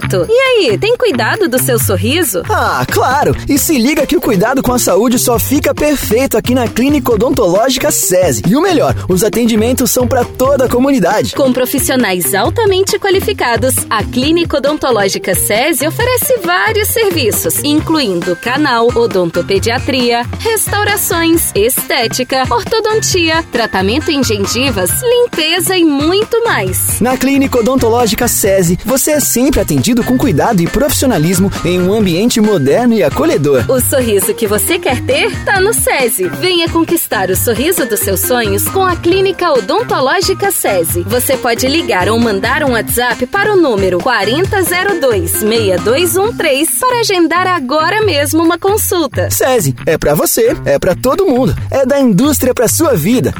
Beto, e aí, tem cuidado do seu sorriso? Ah, claro! E se liga que o cuidado com a saúde só fica perfeito aqui na Clínica Odontológica SESI. E o melhor, os atendimentos são para toda a comunidade. Com profissionais altamente qualificados, a Clínica Odontológica SESI oferece vários serviços, incluindo canal, odontopediatria, restaurações, estética, ortodontia, tratamento em gengivas, limpeza e muito mais. Na Clínica Odontológica SESI, você é sempre atendido com cuidado e profissionalismo em um ambiente moderno e acolhedor. O sorriso que você quer ter tá no SESI. Venha conquistar o sorriso dos seus sonhos com a Clínica Odontológica SESI. Você pode ligar ou mandar um WhatsApp para o número 4002-6213 para agendar agora mesmo uma consulta. SESI, é para você, é para todo mundo, é da indústria para sua vida.